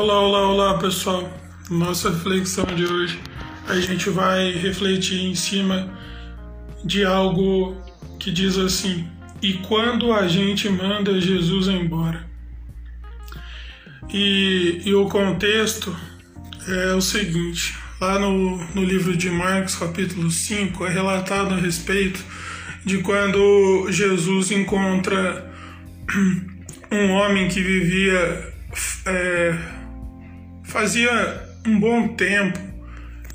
Olá, olá, olá pessoal. Nossa reflexão de hoje a gente vai refletir em cima de algo que diz assim: E quando a gente manda Jesus embora? E, e o contexto é o seguinte: lá no, no livro de Marcos, capítulo 5, é relatado a respeito de quando Jesus encontra um homem que vivia. É, fazia um bom tempo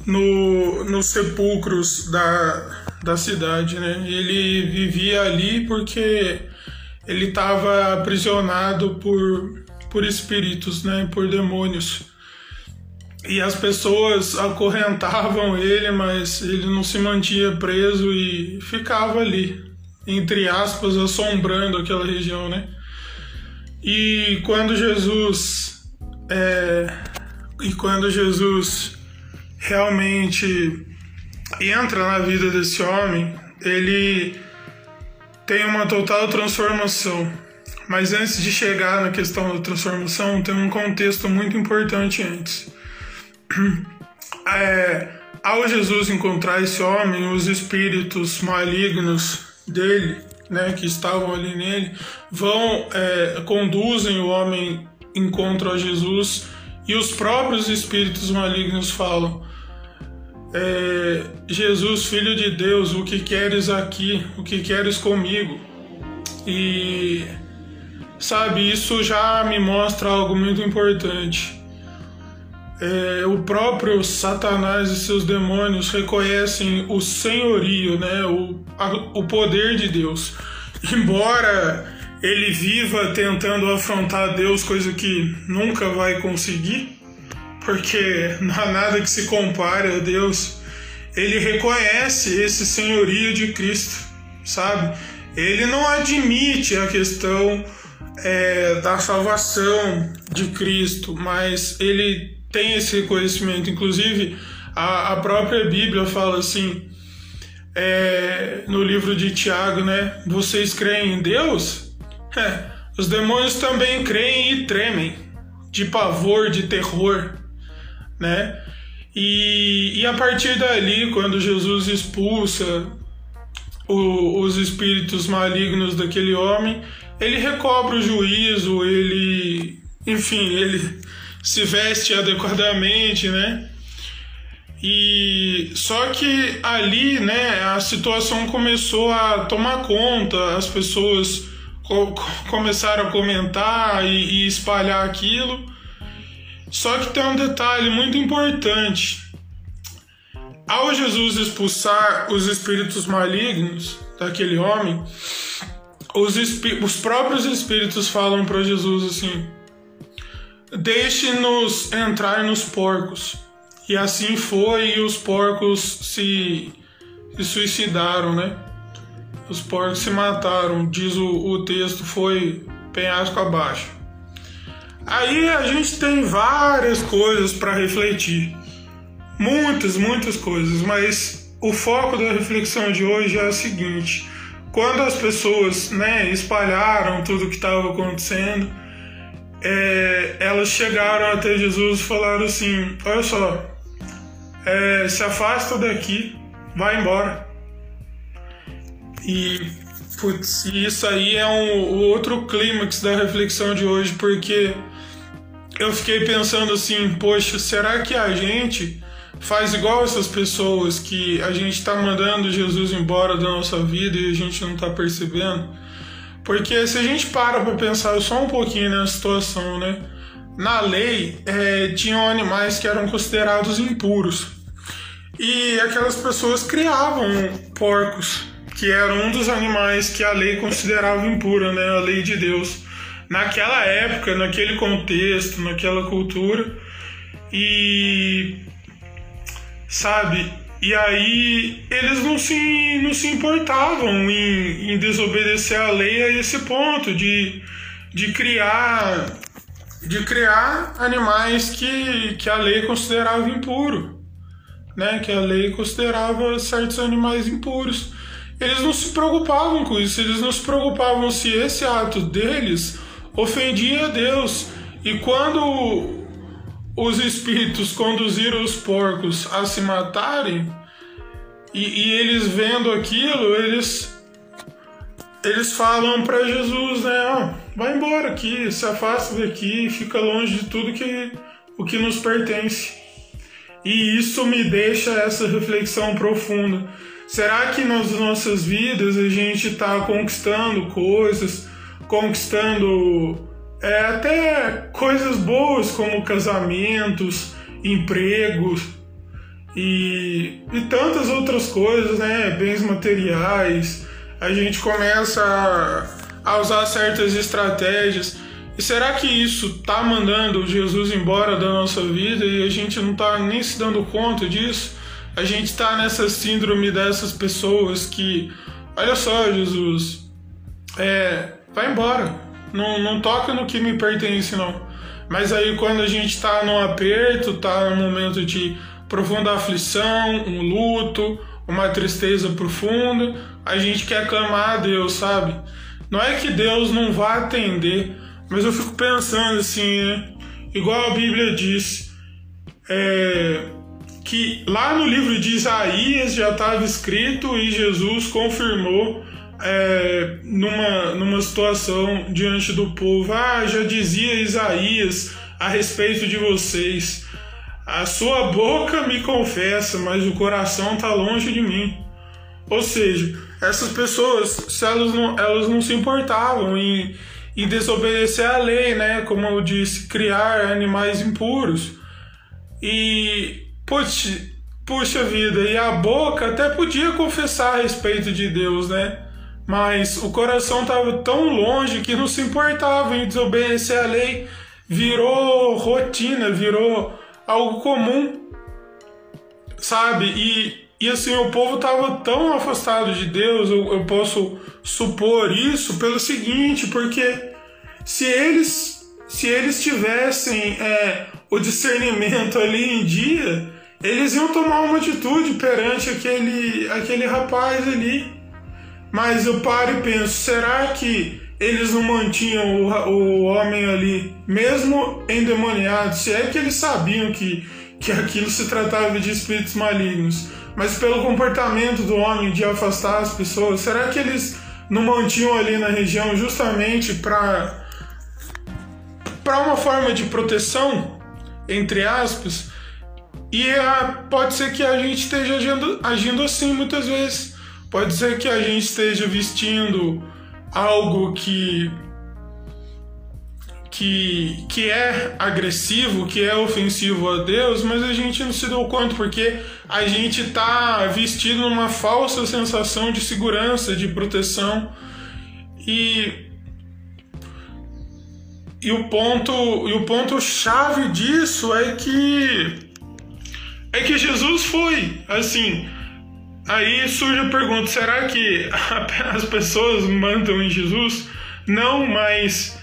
no, nos sepulcros da, da cidade, né? Ele vivia ali porque ele estava aprisionado por, por espíritos, né? Por demônios. E as pessoas acorrentavam ele, mas ele não se mantinha preso e ficava ali, entre aspas, assombrando aquela região, né? E quando Jesus é, e quando Jesus realmente entra na vida desse homem, ele tem uma total transformação. Mas antes de chegar na questão da transformação, tem um contexto muito importante antes. É, ao Jesus encontrar esse homem, os espíritos malignos dele, né, que estavam ali nele, vão é, conduzem o homem encontro a Jesus e os próprios espíritos malignos falam: é, Jesus, filho de Deus, o que queres aqui? O que queres comigo? E sabe, isso já me mostra algo muito importante. É, o próprio Satanás e seus demônios reconhecem o senhorio, né, o, a, o poder de Deus. Embora ele viva tentando afrontar Deus, coisa que nunca vai conseguir, porque não há nada que se compare a Deus. Ele reconhece esse senhorio de Cristo, sabe? Ele não admite a questão é, da salvação de Cristo, mas ele tem esse reconhecimento. Inclusive, a, a própria Bíblia fala assim, é, no livro de Tiago, né? Vocês creem em Deus? É, os demônios também creem e tremem, de pavor, de terror, né? E, e a partir dali, quando Jesus expulsa o, os espíritos malignos daquele homem, ele recobra o juízo, ele, enfim, ele se veste adequadamente, né? E só que ali, né, a situação começou a tomar conta, as pessoas começaram a comentar e, e espalhar aquilo. Só que tem um detalhe muito importante. Ao Jesus expulsar os espíritos malignos daquele homem, os, os próprios espíritos falam para Jesus assim: Deixe-nos entrar nos porcos. E assim foi, e os porcos se, se suicidaram, né? Os porcos se mataram, diz o, o texto, foi penhasco abaixo. Aí a gente tem várias coisas para refletir. Muitas, muitas coisas, mas o foco da reflexão de hoje é o seguinte: quando as pessoas né, espalharam tudo o que estava acontecendo, é, elas chegaram até Jesus e falaram assim: Olha só, é, se afasta daqui, vai embora. E putz, isso aí é um outro clímax da reflexão de hoje, porque eu fiquei pensando assim, poxa, será que a gente faz igual essas pessoas que a gente está mandando Jesus embora da nossa vida e a gente não está percebendo? Porque se a gente para para pensar só um pouquinho na situação, né? Na lei, é, tinham animais que eram considerados impuros. E aquelas pessoas criavam porcos que era um dos animais que a lei considerava impura, né? A lei de Deus. Naquela época, naquele contexto, naquela cultura. E sabe? E aí eles não se, não se importavam em, em desobedecer a lei a esse ponto de, de criar de criar animais que, que a lei considerava impuro, né? Que a lei considerava certos animais impuros eles não se preocupavam com isso, eles não se preocupavam se esse ato deles ofendia a Deus. E quando os espíritos conduziram os porcos a se matarem, e, e eles vendo aquilo, eles eles falam para Jesus, né? Ó, vai embora aqui, se afasta daqui, fica longe de tudo que o que nos pertence. E isso me deixa essa reflexão profunda. Será que nas nossas vidas a gente está conquistando coisas, conquistando é, até coisas boas como casamentos, empregos e, e tantas outras coisas, né? Bens materiais. A gente começa a, a usar certas estratégias. E será que isso tá mandando Jesus embora da nossa vida e a gente não tá nem se dando conta disso? A gente tá nessa síndrome dessas pessoas que, olha só, Jesus, é, vai embora, não, não toca no que me pertence, não. Mas aí quando a gente tá num aperto, tá num momento de profunda aflição, um luto, uma tristeza profunda, a gente quer clamar a Deus, sabe? Não é que Deus não vá atender, mas eu fico pensando assim, né? Igual a Bíblia diz, é, que lá no livro de Isaías já estava escrito e Jesus confirmou é, numa, numa situação diante do povo. Ah, já dizia Isaías a respeito de vocês. A sua boca me confessa, mas o coração está longe de mim. Ou seja, essas pessoas, se elas não, elas não se importavam em, em desobedecer à lei, né? Como eu disse, criar animais impuros. E, puxa vida, e a boca até podia confessar a respeito de Deus, né? Mas o coração estava tão longe que não se importava em desobedecer à lei. Virou rotina, virou algo comum, sabe? E, e assim, o povo estava tão afastado de Deus, eu, eu posso supor isso pelo seguinte, porque se eles se eles tivessem é, o discernimento ali em dia, eles iam tomar uma atitude perante aquele, aquele rapaz ali. Mas eu paro e penso, será que eles não mantinham o, o homem ali, mesmo endemoniado, se é que eles sabiam que, que aquilo se tratava de espíritos malignos, mas pelo comportamento do homem de afastar as pessoas, será que eles não mantinham ali na região justamente para para uma forma de proteção, entre aspas, e a, pode ser que a gente esteja agindo, agindo assim muitas vezes. Pode ser que a gente esteja vestindo algo que que, que é agressivo, que é ofensivo a Deus, mas a gente não se deu conta porque a gente está vestido numa falsa sensação de segurança, de proteção. E, e o ponto e o ponto chave disso é que é que Jesus foi assim Aí surge a pergunta: será que as pessoas mandam em Jesus? Não, mas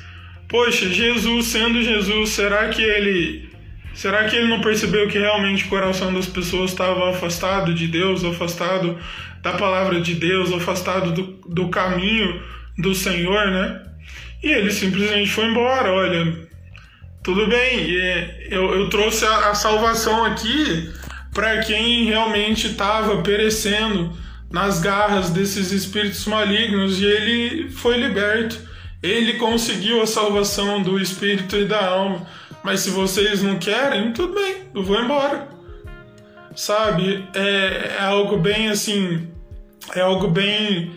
poxa, Jesus sendo Jesus, será que ele será que ele não percebeu que realmente o coração das pessoas estava afastado de Deus, afastado da palavra de Deus, afastado do, do caminho do Senhor, né? E ele simplesmente foi embora. Olha, tudo bem, eu, eu trouxe a, a salvação aqui para quem realmente estava perecendo nas garras desses espíritos malignos e ele foi liberto. Ele conseguiu a salvação do espírito e da alma. Mas se vocês não querem, tudo bem, eu vou embora. Sabe? É, é algo bem assim. É algo bem,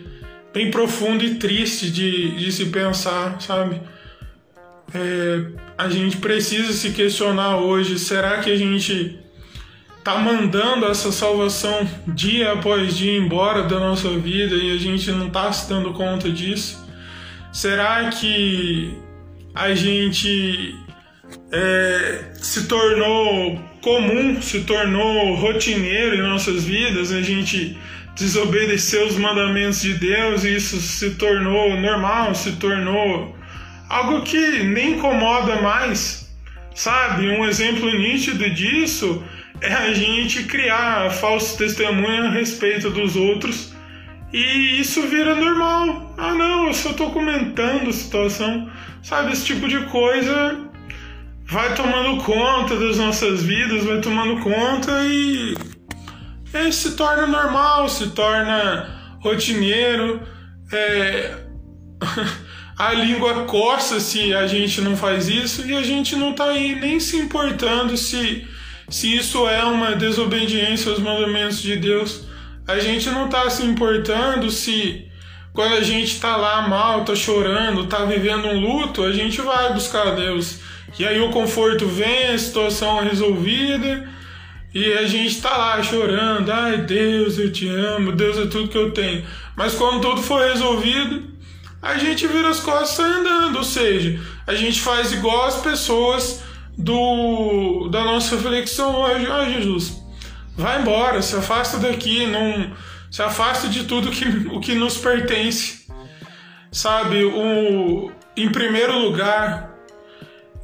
bem profundo e triste de, de se pensar, sabe? É, a gente precisa se questionar hoje: será que a gente tá mandando essa salvação dia após dia embora da nossa vida e a gente não tá se dando conta disso? Será que a gente é, se tornou comum, se tornou rotineiro em nossas vidas, a gente desobedeceu os mandamentos de Deus e isso se tornou normal, se tornou algo que nem incomoda mais, sabe? Um exemplo nítido disso é a gente criar falso testemunho a respeito dos outros e isso vira normal. Ah, não, eu só tô comentando a situação, sabe? Esse tipo de coisa vai tomando conta das nossas vidas, vai tomando conta e, e se torna normal, se torna rotineiro. É, a língua coça se a gente não faz isso e a gente não está aí nem se importando se, se isso é uma desobediência aos mandamentos de Deus. A gente não está se importando se quando a gente está lá mal, está chorando, está vivendo um luto, a gente vai buscar a Deus. E aí o conforto vem, a situação é resolvida e a gente está lá chorando. Ai Deus, eu te amo, Deus é tudo que eu tenho. Mas quando tudo for resolvido, a gente vira as costas andando. Ou seja, a gente faz igual as pessoas do da nossa reflexão hoje. Ah, Jesus, vai embora, se afasta daqui, não se afasta de tudo que, o que nos pertence. Sabe, o, em primeiro lugar,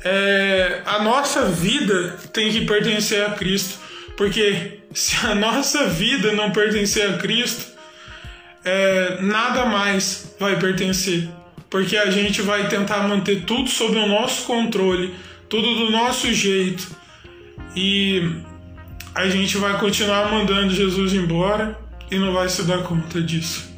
é, a nossa vida tem que pertencer a Cristo. Porque se a nossa vida não pertencer a Cristo, é, nada mais vai pertencer. Porque a gente vai tentar manter tudo sob o nosso controle, tudo do nosso jeito. E a gente vai continuar mandando Jesus embora e não vai se dar conta disso.